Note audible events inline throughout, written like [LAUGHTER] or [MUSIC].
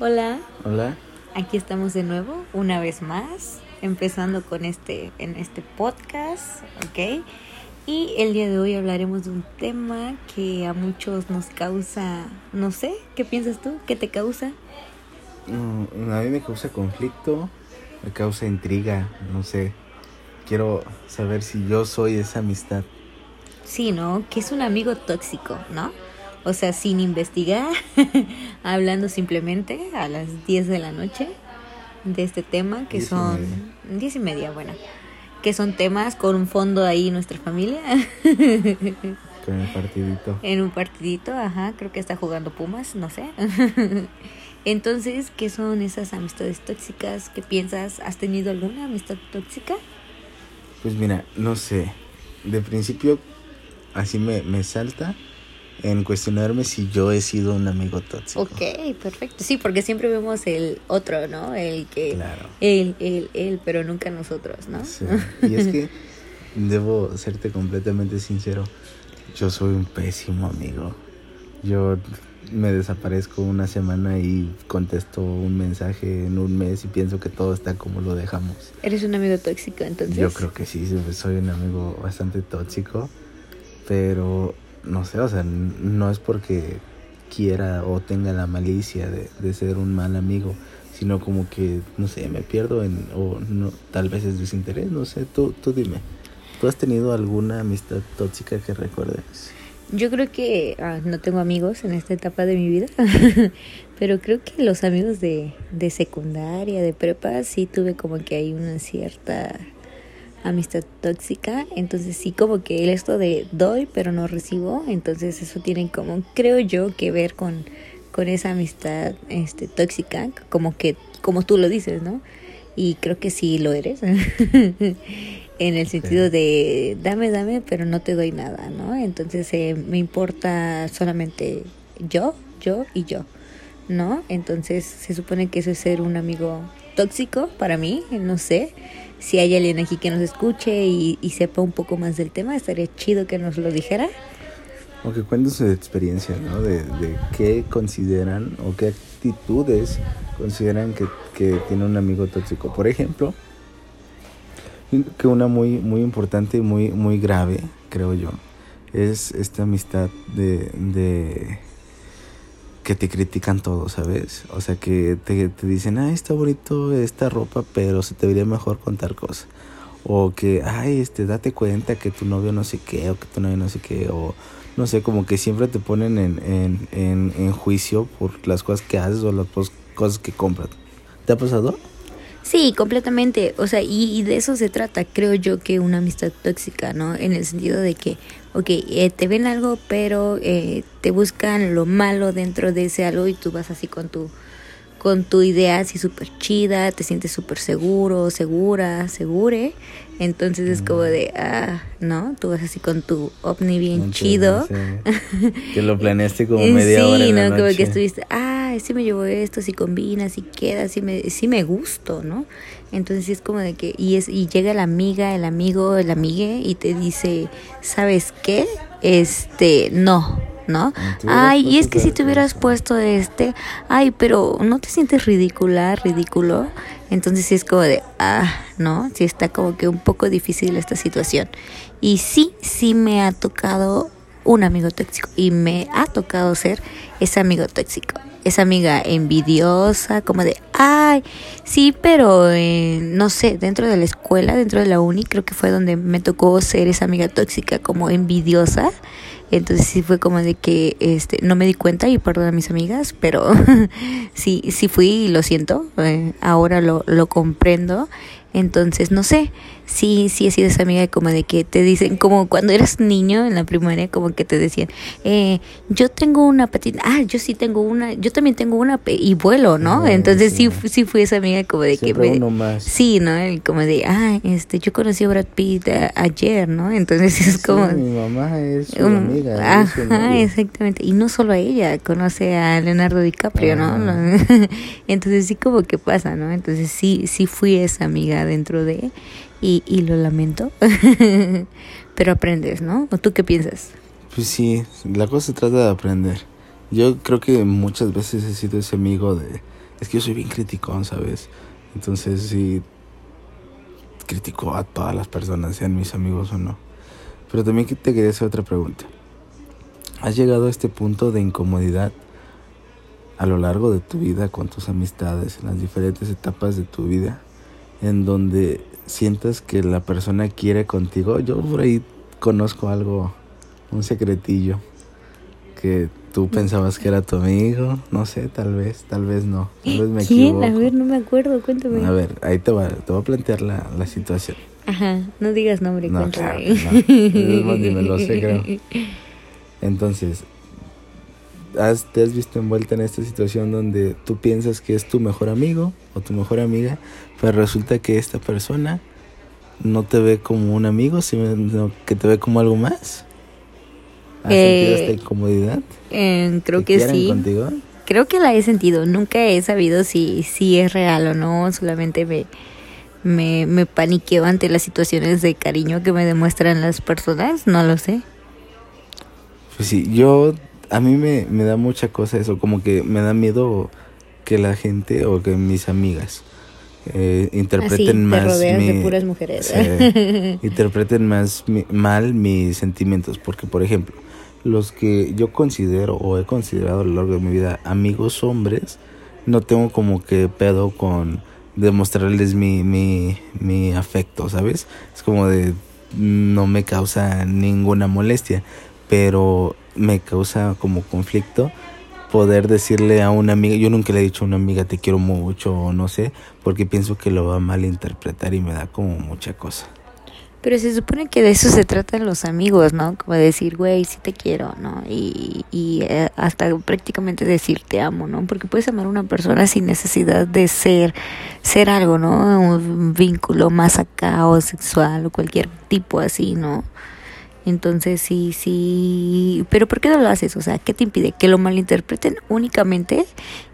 Hola, Hola. aquí estamos de nuevo, una vez más, empezando con este, en este podcast, ¿ok? Y el día de hoy hablaremos de un tema que a muchos nos causa, no sé, ¿qué piensas tú? ¿Qué te causa? Mm, a mí me causa conflicto, me causa intriga, no sé. Quiero saber si yo soy esa amistad. Sí, ¿no? Que es un amigo tóxico, ¿no? O sea, sin investigar, [LAUGHS] hablando simplemente a las 10 de la noche de este tema, que Diez y son media. 10 y media, bueno, que son temas con un fondo ahí nuestra familia, [LAUGHS] Con el partidito. en un partidito, ajá, creo que está jugando Pumas, no sé. [LAUGHS] Entonces, ¿qué son esas amistades tóxicas? ¿Qué piensas? ¿Has tenido alguna amistad tóxica? Pues mira, no sé. De principio, así me, me salta en cuestionarme si yo he sido un amigo tóxico. Ok, perfecto. Sí, porque siempre vemos el otro, ¿no? El que... Claro. Él, él, él, pero nunca nosotros, ¿no? Sí. Y es que debo serte completamente sincero. Yo soy un pésimo amigo. Yo me desaparezco una semana y contesto un mensaje en un mes y pienso que todo está como lo dejamos. Eres un amigo tóxico, entonces. Yo creo que sí, soy un amigo bastante tóxico, pero no sé, o sea, no es porque quiera o tenga la malicia de, de ser un mal amigo, sino como que, no sé, me pierdo en, o no, tal vez es desinterés, no sé, tú, tú dime, ¿tú has tenido alguna amistad tóxica que recuerdes? Yo creo que ah, no tengo amigos en esta etapa de mi vida, [LAUGHS] pero creo que los amigos de, de secundaria, de prepa, sí tuve como que hay una cierta amistad tóxica. Entonces sí como que el esto de doy pero no recibo, entonces eso tiene como, creo yo, que ver con, con esa amistad este, tóxica, como que, como tú lo dices, ¿no? Y creo que sí lo eres. [LAUGHS] en el sentido Sí. de dame, dame, pero no te doy nada, ¿no? Entonces eh, me importa solamente yo, yo y yo, ¿no? Entonces se supone que eso es ser un amigo tóxico para mí, no sé. Si hay alguien aquí que nos escuche y, sepa un poco más del tema, estaría chido que nos lo dijera. O que cuenten su experiencia, ¿no? De, de qué consideran o qué actitudes consideran que, que tiene un amigo tóxico. Por ejemplo, que una muy, muy importante y muy, muy grave, creo yo, es esta amistad de, de que te critican todo, ¿sabes? O sea, que te, te dicen, ah, está bonito esta ropa, pero se te vería mejor contar cosas. O que, ay, este, date cuenta que tu novio no sé qué, o que tu novio no sé qué, o no sé, como que siempre te ponen en, en, en, en juicio por las cosas que haces o las cosas que compras. ¿Te ha pasado? Sí, completamente. O sea, y, y de eso se trata, creo yo, que una amistad tóxica, ¿no? En el sentido de que, ok, eh, te ven algo, pero eh, te buscan lo malo dentro de ese algo y tú vas así con tu con tu idea así súper chida, te sientes súper seguro, segura, segure. Entonces es como de, ah, ¿no? Tú vas así con tu ovni bien chido. sí. [LAUGHS] Que lo planeaste como Eh, media sí, hora la ¿no? Como noche. que estuviste, ah, sí me llevo esto, sí combina, sí queda, sí me, sí me gusto, ¿no? Entonces es como de que, y es, y llega la amiga, el amigo, el amigue, y te dice, ¿sabes qué? Este, no, ¿no? Ah, Ay, y es que si te hubieras puesto este, ay, pero ¿no te sientes ridícula, ridículo? Entonces sí es como de, ah, ¿no? Sí está como que un poco difícil esta situación. Y sí, sí me ha tocado un amigo tóxico y me ha tocado ser ese amigo tóxico. Esa amiga envidiosa, como de, ay, sí, pero eh, no sé, dentro de la escuela, dentro de la uni, creo que fue donde me tocó ser esa amiga tóxica, como envidiosa. Entonces sí fue como de que este no me di cuenta y perdón a mis amigas, pero [LAUGHS] sí, sí fui y lo siento, eh, ahora lo, lo comprendo. Entonces, no sé, sí, sí he sido esa amiga como de que te dicen, como cuando eras niño en la primaria, como que te decían, eh, yo tengo una patina, ah, yo sí tengo una, yo también tengo una y vuelo, ¿no? Ah, Entonces sí, sí. fu- sí fui esa amiga como de Siempre que me... uno más. Sí, ¿no? Como de, ah, este, yo conocí a Brad Pitt a- ayer, ¿no? Entonces es Sí, como... mi mamá es su Um, amiga. es Ajá, exactamente. Y no solo a ella, conoce a Leonardo DiCaprio, ¿no? [LAUGHS] Entonces sí como que pasa, ¿no? Entonces sí, sí fui esa amiga dentro de y, y lo lamento. [LAUGHS] Pero aprendes, ¿no? ¿O tú qué piensas? Pues sí, la cosa se trata de aprender. Yo creo que muchas veces he sido ese amigo de, Es que yo soy bien criticón, ¿sabes? Entonces sí critico a todas las personas, sean mis amigos o no. Pero también te quería hacer otra pregunta. ¿Has llegado a este punto de incomodidad a lo largo de tu vida con tus amistades, en las diferentes etapas de tu vida, en donde sientas que la persona quiere contigo? Yo por ahí conozco algo, un secretillo, que tú pensabas que era tu amigo, no sé, tal vez, tal vez no, tal vez me ¿Quién? A ver, no me acuerdo, cuéntame. A ver, ahí te, va, te voy a plantear la, la situación. Ajá, no digas nombre, No, cuéntame. claro, no. Ni me lo sé, creo. [LAUGHS] Entonces, has, te has visto envuelta en esta situación donde tú piensas que es tu mejor amigo o tu mejor amiga, pero resulta que esta persona no te ve como un amigo, sino que te ve como algo más. ¿Has Eh, sentido esta incomodidad? Eh, creo ¿Que sí. contigo? Creo que la he sentido. Nunca he sabido si, si es real o no. Solamente me, me, me paniqueo ante las situaciones de cariño que me demuestran las personas. No lo sé. Pues sí, yo, a mí me, me da mucha cosa eso, como que me da miedo que la gente o que mis amigas eh, Así, interpreten te más rodeas de mi- puras mujeres. Sí, [LAUGHS] interpreten más mi- mal mis sentimientos, porque por ejemplo, los que yo considero o he considerado a lo largo de mi vida amigos hombres, no tengo como que pedo con demostrarles mi, mi, mi afecto, ¿sabes? Es como de no me causa ninguna molestia, pero me causa como conflicto poder decirle a una amiga, yo nunca le he dicho a una amiga te quiero mucho o no sé, porque pienso que lo va a malinterpretar y me da como mucha cosa. Pero se supone que de eso se tratan los amigos, ¿no? Como decir, güey, sí te quiero, ¿no? Y, y eh, hasta prácticamente decir te amo, ¿no? Porque puedes amar a una persona sin necesidad de ser, ser algo, ¿no? Un vínculo más acá o sexual o cualquier tipo así, ¿no? Entonces sí, sí, pero ¿por qué no lo haces? O sea, ¿qué te impide? Que lo malinterpreten únicamente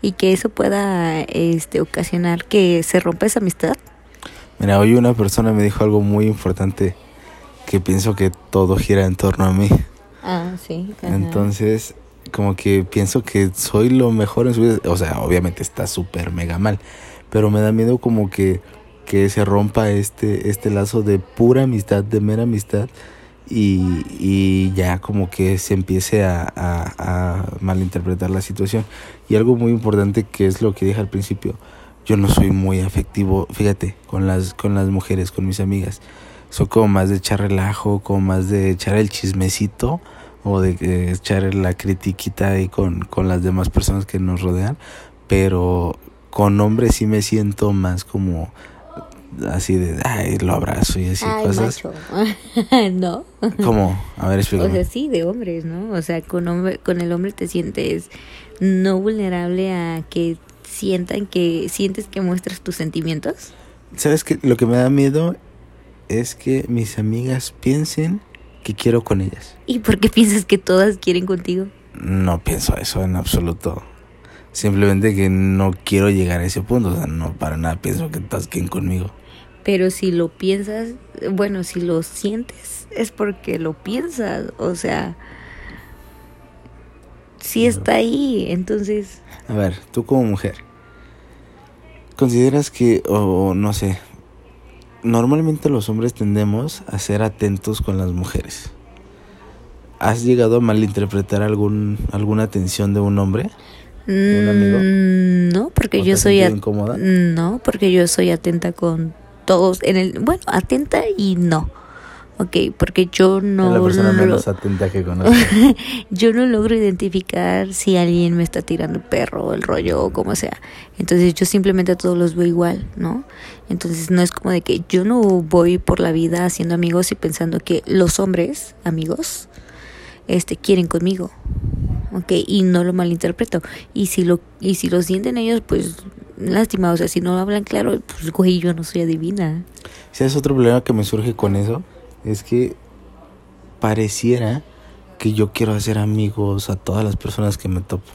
y que eso pueda este, ocasionar que se rompa esa amistad. Mira, hoy una persona me dijo algo muy importante que pienso que todo gira en torno a mí. Ah, sí. ajá. Entonces, como que pienso que soy lo mejor en su vida. O sea, obviamente está súper mega mal. Pero me da miedo como que, que se rompa este, este lazo de pura amistad, de mera amistad. Y, y ya como que se empiece a, a, a malinterpretar la situación. Y algo muy importante que es lo que dije al principio. Yo no soy muy afectivo, fíjate, con las, con las mujeres, con mis amigas. Soy como más de echar relajo, como más de echar el chismecito o de eh, echar la critiquita ahí con, con las demás personas que nos rodean, pero con hombres sí me siento más como así de, ay, lo abrazo y así Ay, cosas. macho. [LAUGHS] no. Como, a ver, O explícame. sea, sí, de hombres, ¿no? O sea, con, hombre, con el hombre te sientes no vulnerable a que sientan que sientes que muestras tus sentimientos. ¿Sabes qué? Lo que me da miedo es que mis amigas piensen que quiero con ellas. ¿Y por qué piensas que todas quieren contigo? No pienso eso en absoluto. Simplemente que no quiero llegar a ese punto. O sea, no para nada pienso que todas quieren conmigo. Pero si lo piensas, bueno, si lo sientes, es porque lo piensas. O sea, sí está ahí. Entonces, A ver, tú como mujer, ¿consideras que, o no sé, normalmente los hombres tendemos a ser atentos con las mujeres? ¿Has llegado a malinterpretar algún, alguna atención de un hombre? ¿Un amigo? mm, no, porque ¿O yo soy incómoda? no, porque yo soy atenta con todos en el, bueno, atenta y no. Ok, porque yo no es la persona menos atenta que conozco. [LAUGHS] yo no logro identificar si alguien me está tirando el perro o el rollo o como sea. Entonces yo simplemente a todos los veo igual, ¿no? Entonces no es como de que yo no voy por la vida haciendo amigos y pensando que los hombres, amigos, este quieren conmigo. Ok, y no lo malinterpreto. Y si lo, y si lo sienten ellos, pues lástima, o sea, si no hablan claro, pues güey, yo no soy adivina. ¿Sabes otro problema que me surge con eso? Es que pareciera que yo quiero hacer amigos a todas las personas que me topo.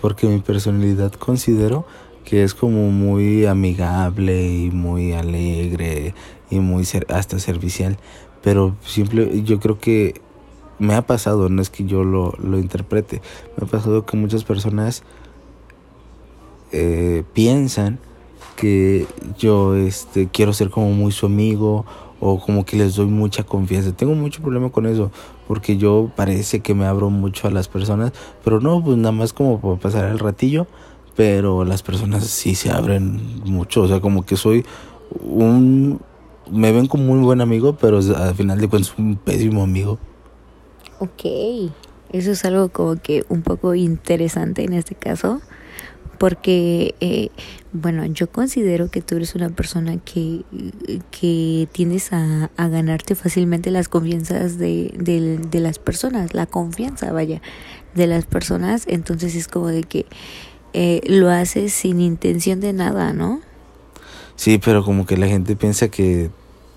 Porque mi personalidad considero que es como muy amigable y muy alegre y muy ser- hasta servicial. Pero simple, yo creo que me ha pasado, no es que yo lo, lo interprete, me ha pasado que muchas personas eh, piensan que yo este, quiero ser como muy su amigo o como que les doy mucha confianza. Tengo mucho problema con eso porque yo parece que me abro mucho a las personas, pero no, pues nada más como para pasar el ratillo, pero las personas sí se abren mucho, o sea, como que soy un me ven como un buen amigo, pero al final de cuentas un pésimo amigo. Ok, eso es algo como que un poco interesante en este caso, porque, eh, bueno, yo considero que tú eres una persona que, que tiendes a, a ganarte fácilmente las confianzas de, de, de las personas, la confianza, vaya, de las personas, entonces es como de que eh, lo haces sin intención de nada, ¿no? Sí, pero como que la gente piensa que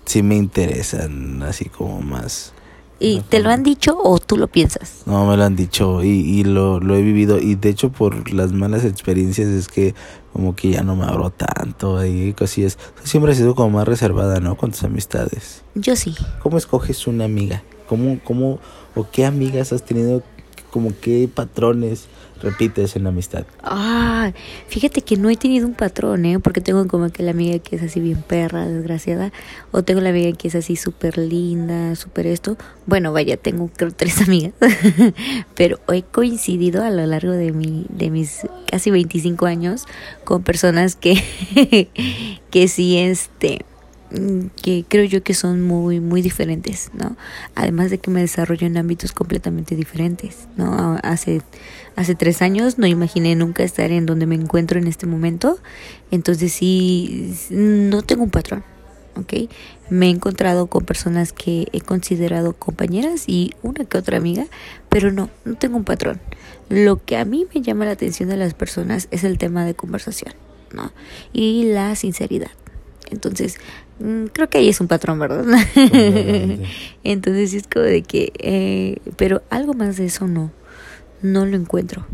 sí me interesan, así como más. ¿Y te lo han dicho o tú lo piensas? No, me lo han dicho y, y lo, lo he vivido. Y de hecho, por las malas experiencias, es que como que ya no me abro tanto y cosillas. Siempre has sido como más reservada, ¿no? Con tus amistades. Yo sí. ¿Cómo escoges una amiga? ¿Cómo, cómo, o qué amigas has tenido? Como qué patrones repites en la amistad? Ah, fíjate que no he tenido un patrón, ¿eh? Porque tengo como que la amiga que es así bien perra, desgraciada. O tengo la amiga que es así súper linda, súper esto. Bueno, vaya, tengo creo tres [LAUGHS] amigas. Pero he coincidido a lo largo de, mi, de mis casi 25 años con personas que, [LAUGHS] que sí, este que creo yo que son muy muy diferentes, ¿no? Además de que me desarrollo en ámbitos completamente diferentes, ¿no? Hace hace tres años no imaginé nunca estar en donde me encuentro en este momento, entonces sí no tengo un patrón, ¿ok? Me he encontrado con personas que he considerado compañeras y una que otra amiga, pero no, no tengo un patrón. Lo que a mí me llama la atención de las personas es el tema de conversación, ¿no? Y la sinceridad. Entonces, creo que ahí es un patrón, ¿verdad? [LAUGHS] Entonces es como de que, eh, pero algo más de eso no, no lo encuentro.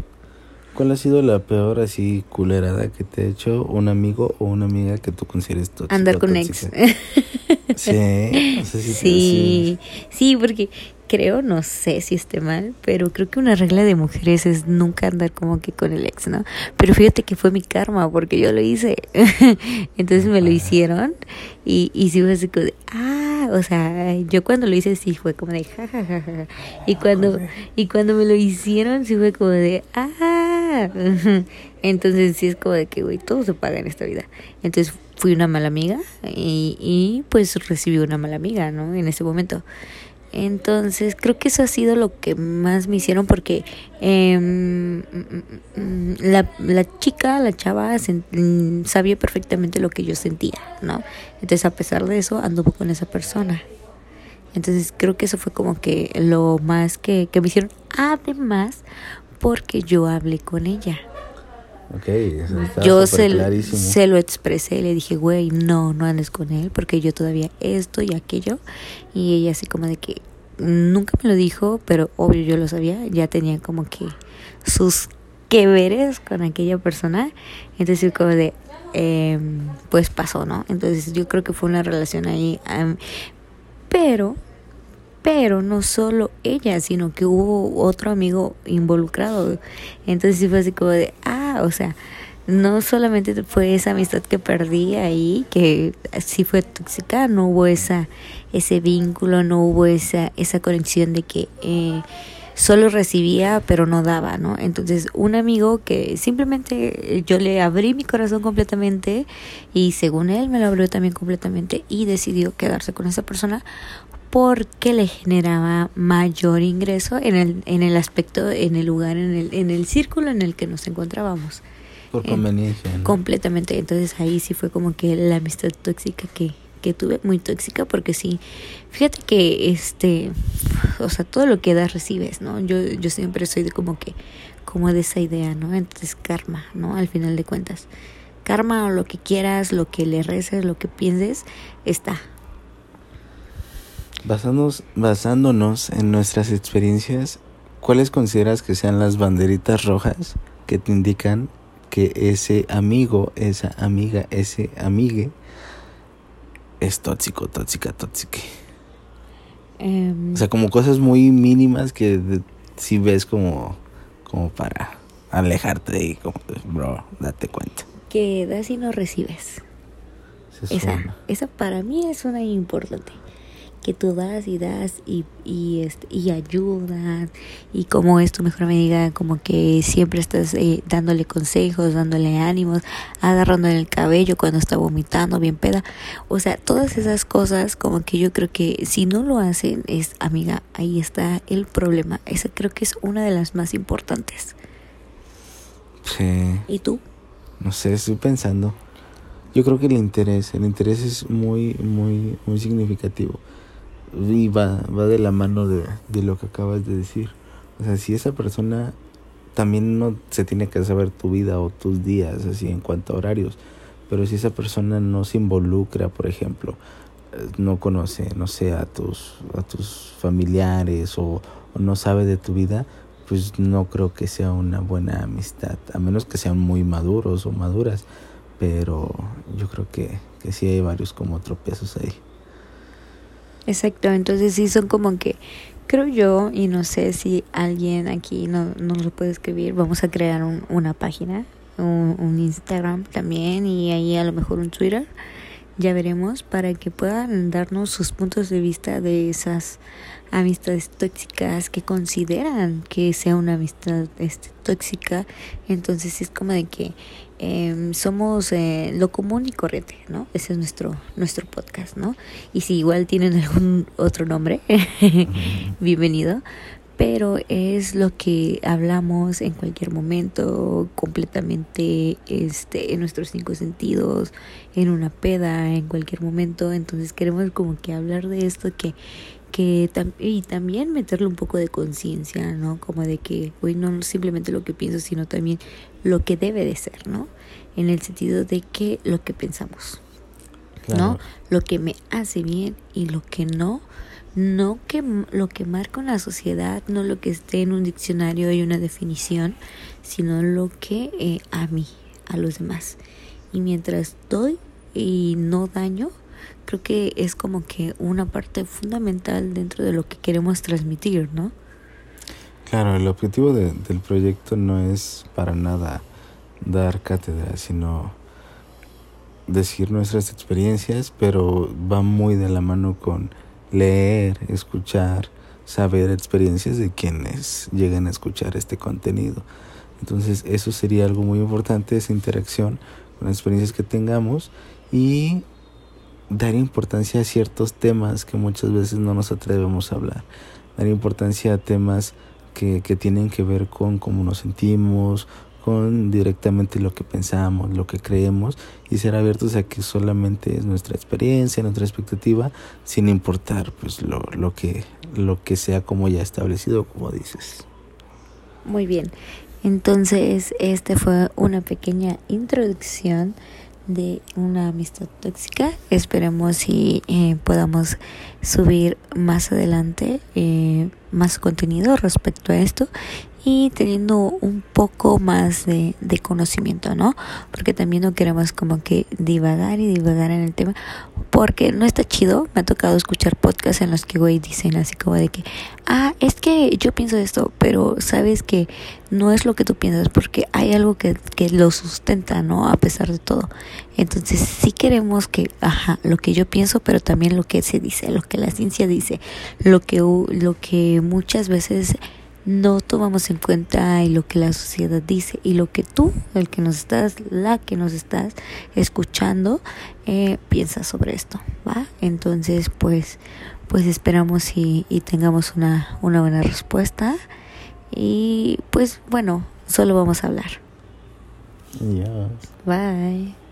¿Cuál ha sido la peor así culerada que te ha hecho un amigo o una amiga que tú consideres tóxica? Andar con ex. [LAUGHS] sí, sí, sí, porque creo, no sé si esté mal, pero creo que una regla de mujeres es nunca andar como que con el ex, ¿no? Pero fíjate que fue mi karma porque yo lo hice. [LAUGHS] Entonces me lo hicieron y, y sí fue así como de, ah, o sea, yo cuando lo hice sí fue como de, jajajaja. Y cuando, y cuando me lo hicieron sí fue como de, ah. [LAUGHS] Entonces sí es como de que, güey, todo se paga en esta vida. Entonces fui una mala amiga y, y pues recibí una mala amiga, ¿no? En ese momento. Entonces creo que eso ha sido lo que más me hicieron porque eh, la, la chica, la chava, sabía perfectamente lo que yo sentía, ¿no? Entonces a pesar de eso anduvo con esa persona. Entonces creo que eso fue como que lo más que, que me hicieron. Además, porque yo hablé con ella. Okay, eso yo se, se, lo expresé, le dije, güey, no, no andes con él porque yo todavía esto y aquello. Y ella así como de que nunca me lo dijo, pero obvio yo lo sabía, ya tenía como que sus que veres con aquella persona. Entonces como de, eh, pues pasó, ¿no? Entonces yo creo que fue una relación ahí. Um, pero pero no solo ella, sino que hubo otro amigo involucrado. Entonces sí fue así como de, ah, o sea, no solamente fue esa amistad que perdí ahí, que sí fue tóxica, no hubo esa, ese vínculo, no hubo esa, esa conexión de que eh, solo recibía pero no daba, ¿no? Entonces un amigo que simplemente yo le abrí mi corazón completamente y según él me lo abrió también completamente y decidió quedarse con esa persona porque le generaba mayor ingreso en el, en el aspecto, en el lugar, en el, en el círculo en el que nos encontrábamos. Por conveniencia. Completamente. Entonces ahí sí fue como que la amistad tóxica que, que tuve, muy tóxica, porque sí, fíjate que este, o sea, todo lo que das recibes, ¿no? Yo, yo siempre soy de como que, como de esa idea, ¿no? Entonces karma, ¿no? Al final de cuentas. Karma o lo que quieras, lo que le reces, lo que pienses, está, Basándonos, basándonos en nuestras experiencias, ¿cuáles consideras que sean las banderitas rojas que te indican que ese amigo, esa amiga, ese amigue es tóxico, tóxica, tóxica? Em, o sea, como cosas muy mínimas que si ves como, como para alejarte ahí, como, bro, date cuenta. Que das y no recibes. Esa esa para mí es una importante. Que tú das y das y, y, este, y ayudas. Y como es tu mejor amiga, como que siempre estás eh, dándole consejos, dándole ánimos, agarrándole el cabello cuando está vomitando, bien peda. O sea, todas esas cosas, como que yo creo que si no lo hacen, es amiga, ahí está el problema. Esa creo que es una de las más importantes. Sí. ¿Y tú? No sé, estoy pensando. Yo creo que el interés, el interés es muy, muy, muy significativo. Y va, va de la mano de, de lo que acabas de decir. O sea, si esa persona también no se tiene que saber tu vida o tus días, así en cuanto a horarios. Pero si esa persona no se involucra, por ejemplo, eh, no conoce, no sé, a tus, a tus familiares o, o no sabe de tu vida, pues no creo que sea una buena amistad, a menos que sean muy maduros o maduras, pero yo creo que, que sí hay varios como tropiezos ahí. Exacto, entonces sí son como que, creo yo, y no sé si alguien aquí no, nos lo puede escribir, vamos a crear un, una página, un, un Instagram también y ahí a lo mejor un Twitter, ya veremos, para que puedan darnos sus puntos de vista de esas amistades tóxicas que consideran que sea una amistad este, tóxica, entonces es como de que eh, somos eh, lo común y corriente, ¿no? Ese es nuestro nuestro podcast, ¿no? Y si igual tienen algún otro nombre, [LAUGHS] bienvenido. Pero es lo que hablamos en cualquier momento, completamente este, en nuestros cinco sentidos, en una peda, en cualquier momento. Entonces queremos como que hablar de esto que que tam y también meterle un poco de conciencia, ¿no? Como de que hoy no simplemente lo que pienso, sino también lo que debe de ser, ¿no? En el sentido de que lo que pensamos, Claro. ¿no? Lo que me hace bien y lo que no, no que lo que marca una sociedad, no lo que esté en un diccionario y una definición, sino lo que eh, a mí, a los demás. Y mientras doy y no daño, creo que es como que una parte fundamental dentro de lo que queremos transmitir, ¿no? Claro, el objetivo de- del proyecto no es para nada dar cátedra, sino decir nuestras experiencias, pero va muy de la mano con leer, escuchar, saber experiencias de quienes llegan a escuchar este contenido. Entonces eso sería algo muy importante, esa interacción con las experiencias que tengamos y dar importancia a ciertos temas que muchas veces no nos atrevemos a hablar. Dar importancia a temas que, que tienen que ver con cómo nos sentimos, con directamente lo que pensamos, lo que creemos y ser abiertos a que solamente es nuestra experiencia, nuestra expectativa, sin importar pues lo, lo que lo que sea como ya establecido, como dices. Muy bien. Entonces, este fue una pequeña introducción de una amistad tóxica. Esperemos si eh, podamos subir más adelante eh, más contenido respecto a esto y teniendo un poco más de, de conocimiento, ¿no? Porque también no queremos como que divagar y divagar en el tema, porque no está chido. Me ha tocado escuchar podcasts en los que, güey, dicen así como de que, ah, es que yo pienso esto, pero sabes que no es lo que tú piensas, porque hay algo que, que lo sustenta, ¿no? A pesar de todo. Entonces, sí queremos que, ajá, lo que yo pienso, pero también lo que se dice, lo que la ciencia dice, lo que, lo que muchas veces no tomamos en cuenta y lo que la sociedad dice y lo que tú, el que nos estás, la que nos estás escuchando, eh, piensas sobre esto, ¿va? Entonces, pues, pues esperamos y, y tengamos una, una buena respuesta y pues bueno, solo vamos a hablar. Adiós. Bye.